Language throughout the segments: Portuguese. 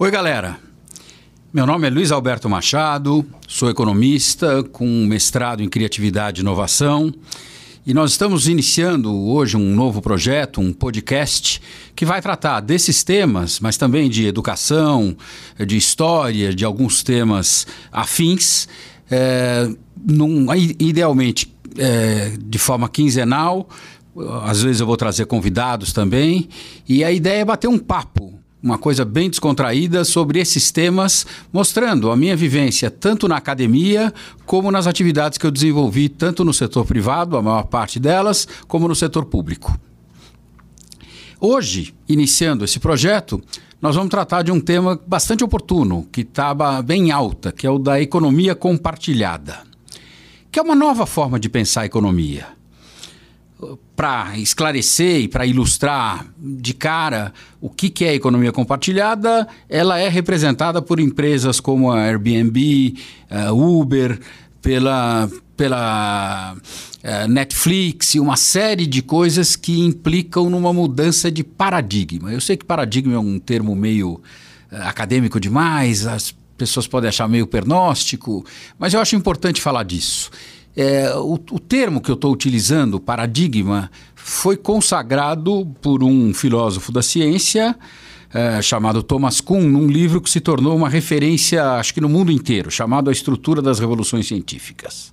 Oi, galera. Meu nome é Luiz Alberto Machado, sou economista com mestrado em criatividade e inovação. E nós estamos iniciando hoje um novo projeto, um podcast, que vai tratar desses temas, mas também de educação, de história, de alguns temas afins, é, num, idealmente é, de forma quinzenal. Às vezes eu vou trazer convidados também. E a ideia é bater um papo uma coisa bem descontraída sobre esses temas, mostrando a minha vivência tanto na academia como nas atividades que eu desenvolvi tanto no setor privado, a maior parte delas, como no setor público. Hoje, iniciando esse projeto, nós vamos tratar de um tema bastante oportuno, que estava bem alta, que é o da economia compartilhada, que é uma nova forma de pensar a economia para esclarecer e para ilustrar de cara o que, que é economia compartilhada, ela é representada por empresas como a Airbnb, a Uber, pela, pela uh, Netflix e uma série de coisas que implicam numa mudança de paradigma. Eu sei que paradigma é um termo meio uh, acadêmico demais, as pessoas podem achar meio pernóstico, mas eu acho importante falar disso. É, o, o termo que eu estou utilizando, paradigma, foi consagrado por um filósofo da ciência é, chamado Thomas Kuhn, num livro que se tornou uma referência, acho que no mundo inteiro, chamado A Estrutura das Revoluções Científicas.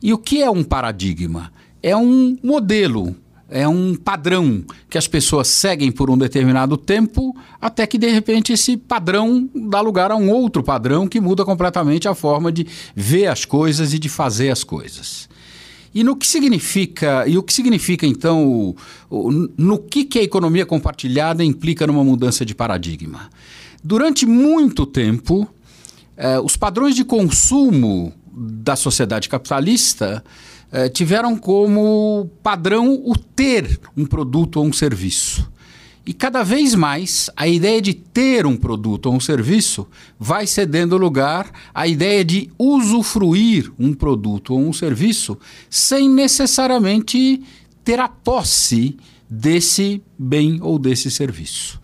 E o que é um paradigma? É um modelo é um padrão que as pessoas seguem por um determinado tempo, até que de repente esse padrão dá lugar a um outro padrão que muda completamente a forma de ver as coisas e de fazer as coisas. E no que significa, e o que significa então, o, o, no que, que a economia compartilhada implica numa mudança de paradigma? Durante muito tempo, eh, os padrões de consumo da sociedade capitalista eh, tiveram como padrão o ter um produto ou um serviço. E cada vez mais a ideia de ter um produto ou um serviço vai cedendo lugar à ideia de usufruir um produto ou um serviço sem necessariamente ter a posse desse bem ou desse serviço.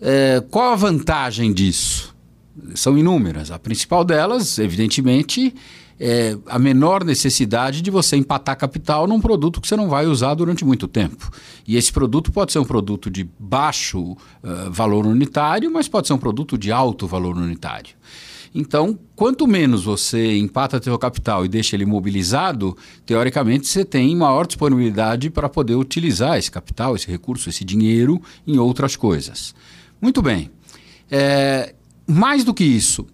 É, qual a vantagem disso? São inúmeras. A principal delas, evidentemente, é, a menor necessidade de você empatar capital num produto que você não vai usar durante muito tempo. E esse produto pode ser um produto de baixo uh, valor unitário, mas pode ser um produto de alto valor unitário. Então, quanto menos você empata seu capital e deixa ele mobilizado, teoricamente você tem maior disponibilidade para poder utilizar esse capital, esse recurso, esse dinheiro em outras coisas. Muito bem. É, mais do que isso,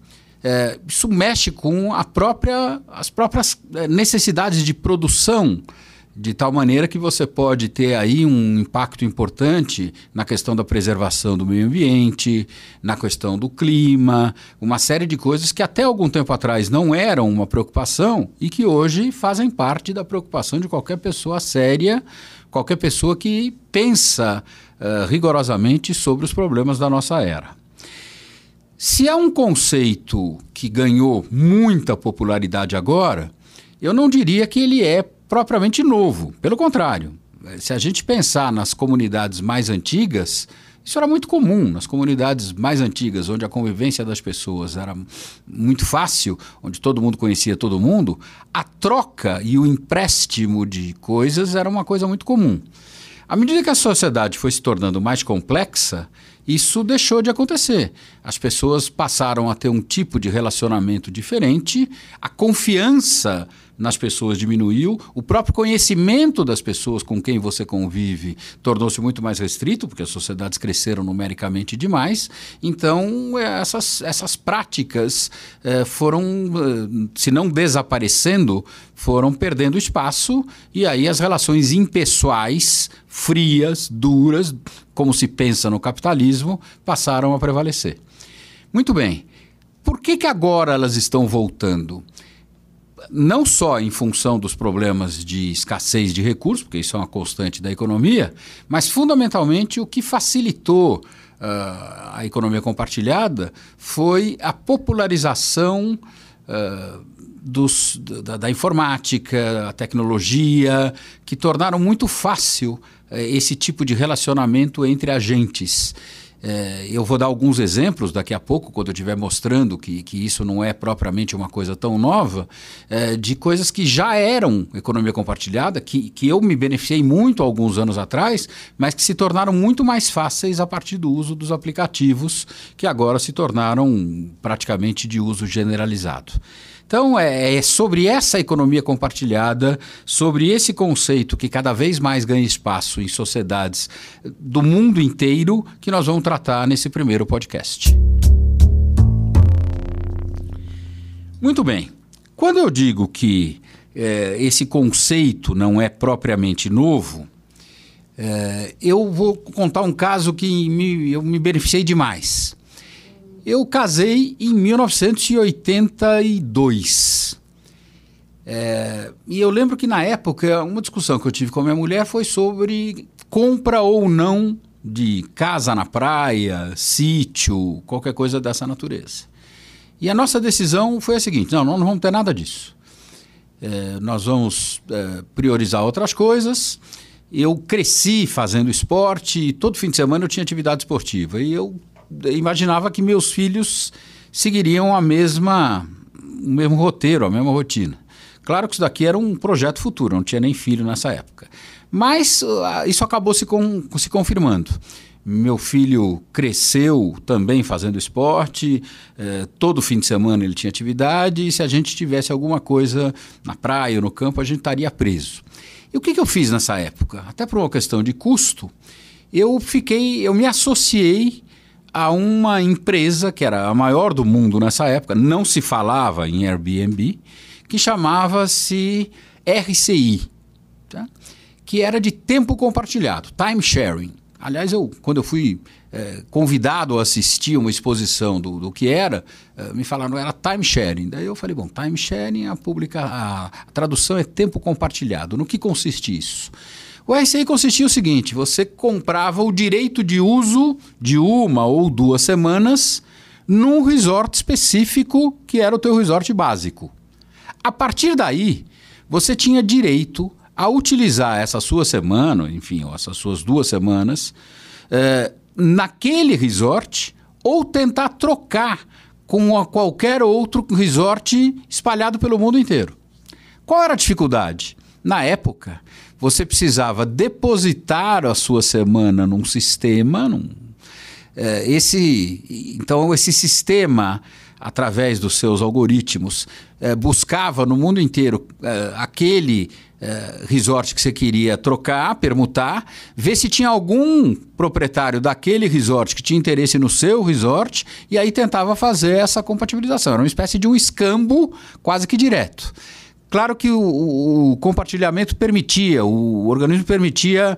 é, isso mexe com a própria, as próprias é, necessidades de produção, de tal maneira que você pode ter aí um impacto importante na questão da preservação do meio ambiente, na questão do clima, uma série de coisas que até algum tempo atrás não eram uma preocupação e que hoje fazem parte da preocupação de qualquer pessoa séria, qualquer pessoa que pensa uh, rigorosamente sobre os problemas da nossa era. Se há um conceito que ganhou muita popularidade agora, eu não diria que ele é propriamente novo. Pelo contrário, se a gente pensar nas comunidades mais antigas, isso era muito comum nas comunidades mais antigas, onde a convivência das pessoas era muito fácil, onde todo mundo conhecia todo mundo, a troca e o empréstimo de coisas era uma coisa muito comum. À medida que a sociedade foi se tornando mais complexa, isso deixou de acontecer. As pessoas passaram a ter um tipo de relacionamento diferente, a confiança nas pessoas diminuiu, o próprio conhecimento das pessoas com quem você convive tornou-se muito mais restrito, porque as sociedades cresceram numericamente demais. Então, é, essas, essas práticas eh, foram, eh, se não desaparecendo, foram perdendo espaço, e aí as relações impessoais, frias, duras, como se pensa no capitalismo, passaram a prevalecer. Muito bem. Por que, que agora elas estão voltando? Não só em função dos problemas de escassez de recursos, porque isso é uma constante da economia, mas fundamentalmente o que facilitou uh, a economia compartilhada foi a popularização uh, dos, da, da, informática, a tecnologia, que tornaram muito fácil uh, esse tipo de relacionamento entre agentes. É, eu vou dar alguns exemplos daqui a pouco, quando eu estiver mostrando que, que isso não é propriamente uma coisa tão nova, é, de coisas que já eram economia compartilhada, que, que eu me beneficiei muito alguns anos atrás, mas que se tornaram muito mais fáceis a partir do uso dos aplicativos, que agora se tornaram praticamente de uso generalizado. Então, é, é, sobre essa economia compartilhada, sobre esse conceito que cada vez mais ganha espaço em sociedades do mundo inteiro, que nós vamos tratar nesse primeiro podcast. Muito bem. Quando eu digo que é, esse conceito não é propriamente novo, é, eu vou contar um caso que me, eu me beneficiei demais. Eu casei em 1982. É, e eu lembro que na época, uma discussão que eu tive com a minha mulher foi sobre compra ou não de casa na praia, sítio, qualquer coisa dessa natureza. E a nossa decisão foi a seguinte: não, não vamos ter nada disso. É, nós vamos é, priorizar outras coisas. Eu cresci fazendo esporte, e todo fim de semana eu tinha atividade esportiva. E eu imaginava que meus filhos seguiriam a mesma, o mesmo roteiro, a mesma rotina. Claro que isso daqui era um projeto futuro, não tinha nem filho nessa época. Mas uh, isso acabou se, com, se confirmando. Meu filho cresceu também fazendo esporte, eh, todo fim de semana ele tinha atividade, e se a gente tivesse alguma coisa na praia ou no campo, a gente estaria preso. E o que, que eu fiz nessa época? Até por uma questão de custo, eu fiquei, eu me associei a uma empresa que era a maior do mundo nessa época, não se falava em Airbnb, que chamava-se RCI, tá? que era de tempo compartilhado, time sharing. Aliás, eu, quando eu fui é, convidado a assistir uma exposição do, do que era, é, me falaram era time sharing. Daí eu falei, bom, time sharing, a, publica, a, a tradução é tempo compartilhado. No que consiste isso? O RCI consistia o seguinte: você comprava o direito de uso de uma ou duas semanas num resort específico que era o teu resort básico. A partir daí, você tinha direito a utilizar essa sua semana, enfim, essas suas duas semanas, eh, naquele resort ou tentar trocar com qualquer outro resort espalhado pelo mundo inteiro. Qual era a dificuldade? Na época, você precisava depositar a sua semana num sistema, num, é, esse, então esse sistema através dos seus algoritmos é, buscava no mundo inteiro é, aquele é, resort que você queria trocar, permutar, ver se tinha algum proprietário daquele resort que tinha interesse no seu resort e aí tentava fazer essa compatibilização. Era uma espécie de um escambo quase que direto. Claro que o, o, compartilhamento permitia, o organismo permitia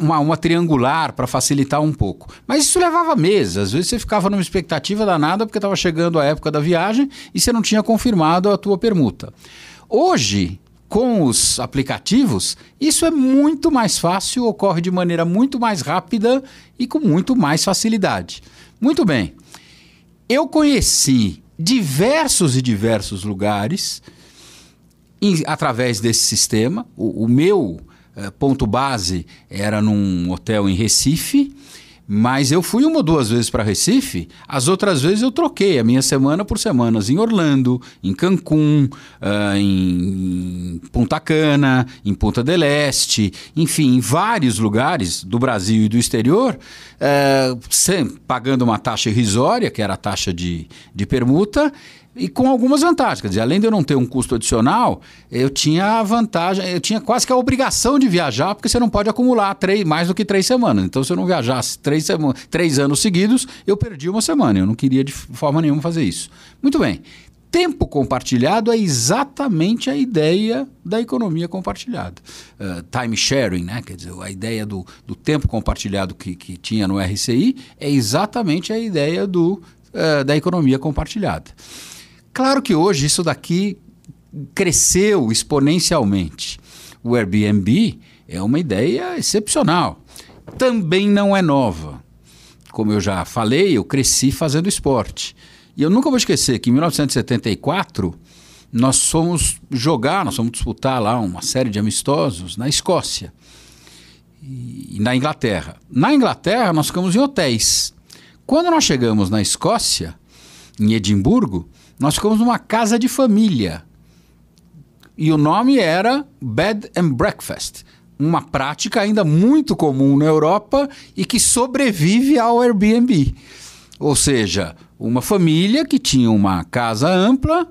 uma, uma triangular para facilitar um pouco. Mas isso levava meses. Às vezes você ficava numa expectativa danada porque estava chegando a época da viagem e você não tinha confirmado a tua permuta. Hoje, com os aplicativos, isso é muito mais fácil, ocorre de maneira muito mais rápida e com muito mais facilidade. Muito bem. Eu conheci diversos e diversos lugares através desse sistema. O, o meu eh, ponto base era num hotel em Recife. Mas eu fui uma ou duas vezes para Recife, as outras vezes eu troquei a minha semana por semanas em Orlando, em Cancún, uh, em Punta Cana, em Punta del Este, enfim, em vários lugares do Brasil e do exterior, uh, sem, pagando uma taxa irrisória, que era a taxa de, de permuta, e com algumas vantagens. Quer dizer, além de eu não ter um custo adicional, eu tinha a vantagem, eu tinha quase que a obrigação de viajar, porque você não pode acumular três, mais do que três semanas. Então, se eu não viajasse três, três anos seguidos, eu perdi uma semana. Eu não queria de forma nenhuma fazer isso. Muito bem. Tempo compartilhado é exatamente a ideia da economia compartilhada. Uh, time sharing, né? quer dizer, a ideia do, do tempo compartilhado que, que tinha no RCI é exatamente a ideia do, uh, da economia compartilhada. Claro que hoje isso daqui cresceu exponencialmente. O Airbnb é uma ideia excepcional. Também não é nova. Como eu já falei, eu cresci fazendo esporte. E eu nunca vou esquecer que em 1974 nós fomos jogar, nós fomos disputar lá uma série de amistosos na Escócia e na Inglaterra. Na Inglaterra nós ficamos em hotéis. Quando nós chegamos na Escócia, em Edimburgo, nós ficamos numa casa de família. E o nome era Bed and Breakfast, uma prática ainda muito comum na Europa e que sobrevive ao Airbnb. Ou seja, uma família que tinha uma casa ampla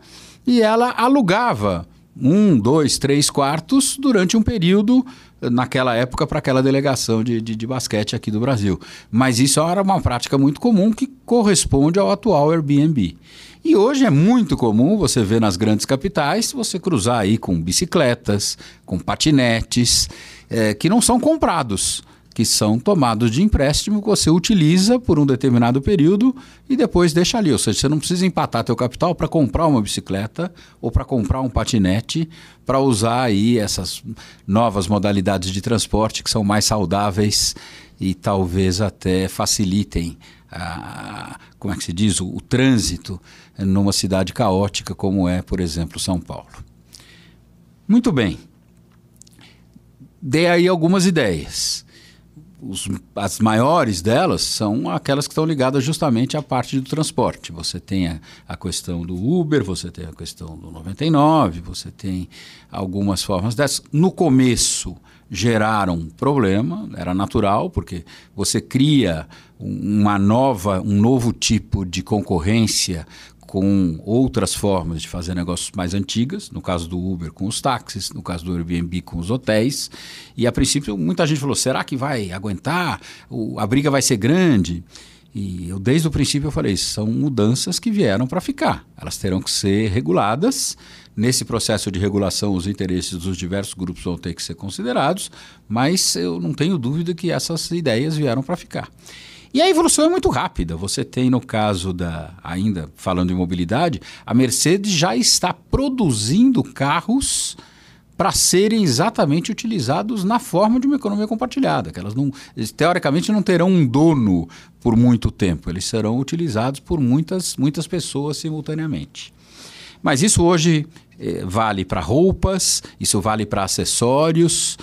e ela alugava um, dois, três quartos durante um período naquela época para aquela delegação de, de, de, basquete aqui do Brasil. Mas isso era uma prática muito comum que corresponde ao atual Airbnb. E hoje é muito comum você ver nas grandes capitais você cruzar aí com bicicletas, com patinetes, é, que não são comprados que são tomados de empréstimo que você utiliza por um determinado período e depois deixa ali. Ou seja, você não precisa empatar teu capital para comprar uma bicicleta ou para comprar um patinete para usar aí essas novas modalidades de transporte que são mais saudáveis e talvez até facilitem a, como é que se diz, o, o trânsito numa cidade caótica como é, por exemplo, São Paulo. Muito bem. Dei aí algumas ideias os, as maiores delas são aquelas que estão ligadas justamente à parte do transporte. Você tem a, a, questão do Uber, você tem a questão do 99, você tem algumas formas dessas. No começo geraram um problema, era natural, porque você cria uma nova, um novo tipo de concorrência com outras formas de fazer negócios mais antigas, no caso do Uber com os táxis, no caso do Airbnb com os hotéis. E a princípio muita gente falou: será que vai aguentar? O, a briga vai ser grande? E eu desde o princípio eu falei: são mudanças que vieram para ficar. Elas terão que ser reguladas. Nesse processo de regulação, os interesses dos diversos grupos vão ter que ser considerados, mas eu não tenho dúvida que essas ideias vieram para ficar. E a evolução é muito rápida. Você tem, no caso da, ainda falando em mobilidade, a Mercedes já está produzindo carros para serem exatamente utilizados na forma de uma economia compartilhada, que elas não, teoricamente não terão um dono por muito tempo, eles serão utilizados por muitas, muitas pessoas simultaneamente. Mas isso hoje eh, vale para roupas, isso vale para acessórios,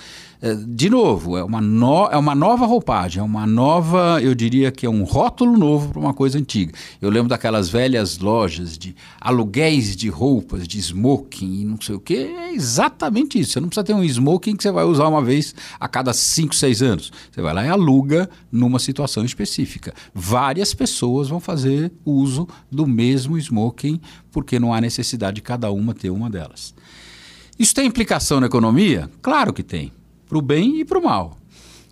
de novo, é uma, no, é uma nova roupagem, é uma nova, eu diria que é um rótulo novo para uma coisa antiga. Eu lembro daquelas velhas lojas de aluguéis de roupas, de smoking e não sei o que, é exatamente isso. Você não precisa ter um smoking que você vai usar uma vez a cada 5, 6 anos. Você vai lá e aluga numa situação específica. Várias pessoas vão fazer uso do mesmo smoking porque não há necessidade de cada uma ter uma delas. Isso tem implicação na economia? Claro que tem para o bem e para o mal.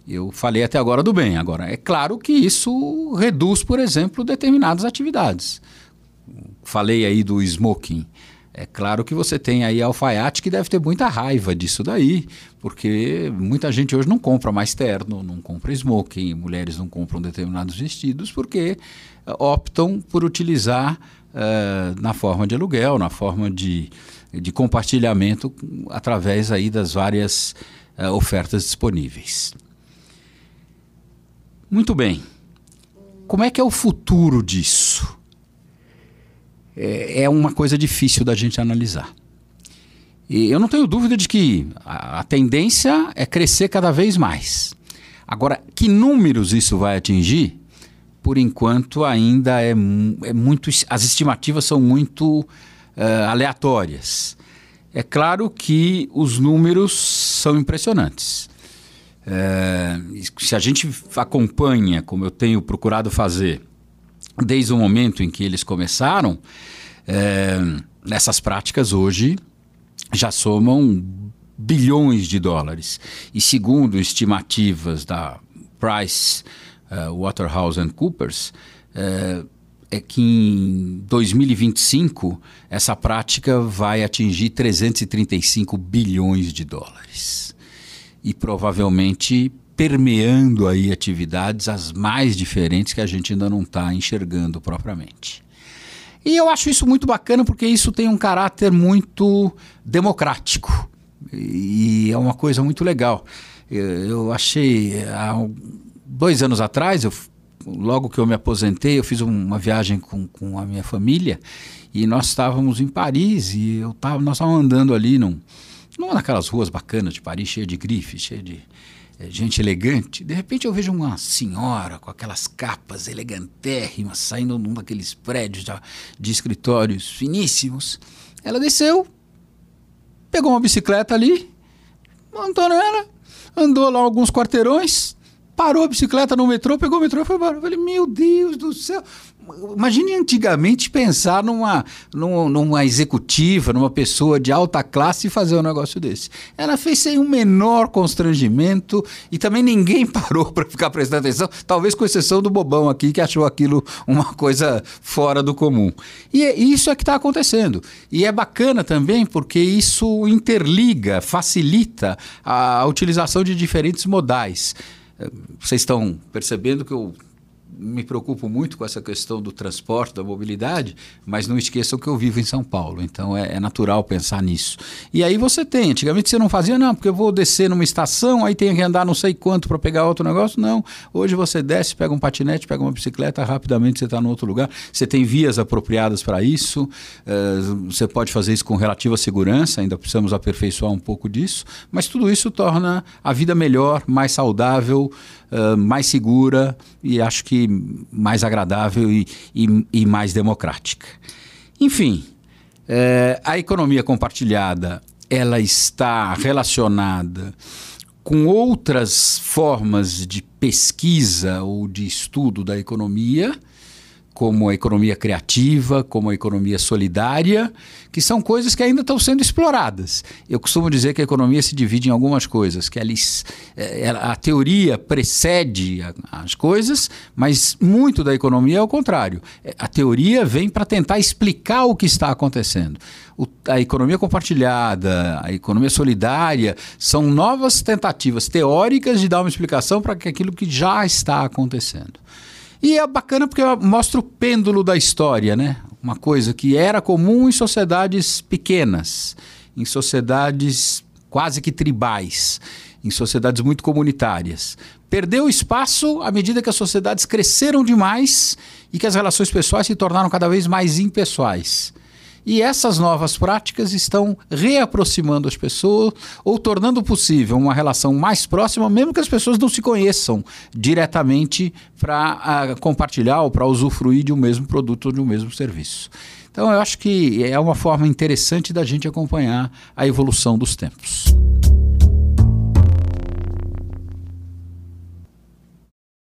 Eu falei até agora do bem. Agora, é claro que isso reduz, por exemplo, determinadas atividades. Falei aí do smoking. É claro que você tem aí alfaiate que deve ter muita raiva disso daí, porque muita gente hoje não compra mais terno, não compra smoking, mulheres não compram determinados vestidos porque uh, optam por utilizar uh, na forma de aluguel, na forma de, de compartilhamento através aí das várias uh, ofertas disponíveis. Muito bem. Como é que é o futuro disso? É, é uma coisa difícil da gente analisar. E eu não tenho dúvida de que a, tendência é crescer cada vez mais. Agora, que números isso vai atingir? Por enquanto, ainda é, é muito. As estimativas são muito uh, aleatórias. É claro que os números são impressionantes. É, se a gente acompanha, como eu tenho procurado fazer, desde o momento em que eles começaram, é, essas práticas hoje já somam bilhões de dólares. E segundo estimativas da Price uh, Waterhouse Coopers, uh, é que em 2025 essa prática vai atingir 335 bilhões de dólares. E provavelmente permeando aí atividades as mais diferentes que a gente ainda não está enxergando propriamente. E eu acho isso muito bacana porque isso tem um caráter muito democrático. E é uma coisa muito legal. Eu achei, há dois anos atrás, eu logo que eu me aposentei, eu fiz uma viagem com, com a minha família e nós estávamos em Paris e eu tava, nós estávamos andando ali num, numa daquelas ruas bacanas de Paris, cheia de grifes, cheia de é, gente elegante. De repente eu vejo uma senhora com aquelas capas elegantérrimas saindo de um daqueles prédios de, de escritórios finíssimos. Ela desceu, pegou uma bicicleta ali, montou nela, andou lá alguns quarteirões, parou a bicicleta no metrô, pegou o metrô e foi embora. Eu falei, meu Deus do céu. Imagine antigamente pensar numa, numa, executiva, numa pessoa de alta classe e fazer um negócio desse. Ela fez sem um menor constrangimento e também ninguém parou para ficar prestando atenção, talvez com exceção do bobão aqui que achou aquilo uma coisa fora do comum. E é, isso é que está acontecendo. E é bacana também porque isso interliga, facilita a utilização de diferentes modais. Vocês estão percebendo que eu me preocupo muito com essa questão do transporte, da mobilidade, mas não esqueçam que eu vivo em São Paulo, então é, é, natural pensar nisso. E aí você tem, antigamente você não fazia, não, porque eu vou descer numa estação, aí tem que andar não sei quanto para pegar outro negócio, não. Hoje você desce, pega um patinete, pega uma bicicleta, rapidamente você está no outro lugar. Você tem vias apropriadas para isso, uh, você pode fazer isso com relativa segurança, ainda precisamos aperfeiçoar um pouco disso, mas tudo isso torna a vida melhor, mais saudável, uh, mais segura e acho que mais agradável e, e, e mais democrática. Enfim, uh, a economia compartilhada ela está relacionada com outras formas de pesquisa ou de estudo da economia como a economia criativa, como a economia solidária, que são coisas que ainda estão sendo exploradas. Eu costumo dizer que a economia se divide em algumas coisas, que eles, é, a teoria precede as coisas, mas muito da economia é o contrário. É, a teoria vem para tentar explicar o que está acontecendo. O, a economia compartilhada, a economia solidária, são novas tentativas teóricas de dar uma explicação para aquilo que já está acontecendo. E é bacana porque mostra o pêndulo da história, né? Uma coisa que era comum em sociedades pequenas, em sociedades quase que tribais, em sociedades muito comunitárias. Perdeu espaço à medida que as sociedades cresceram demais e que as relações pessoais se tornaram cada vez mais impessoais. E essas novas práticas estão reaproximando as pessoas ou tornando possível uma relação mais próxima, mesmo que as pessoas não se conheçam diretamente para ah, compartilhar ou para usufruir de um mesmo produto ou de um mesmo serviço. Então, eu acho que é uma forma interessante da gente acompanhar a evolução dos tempos.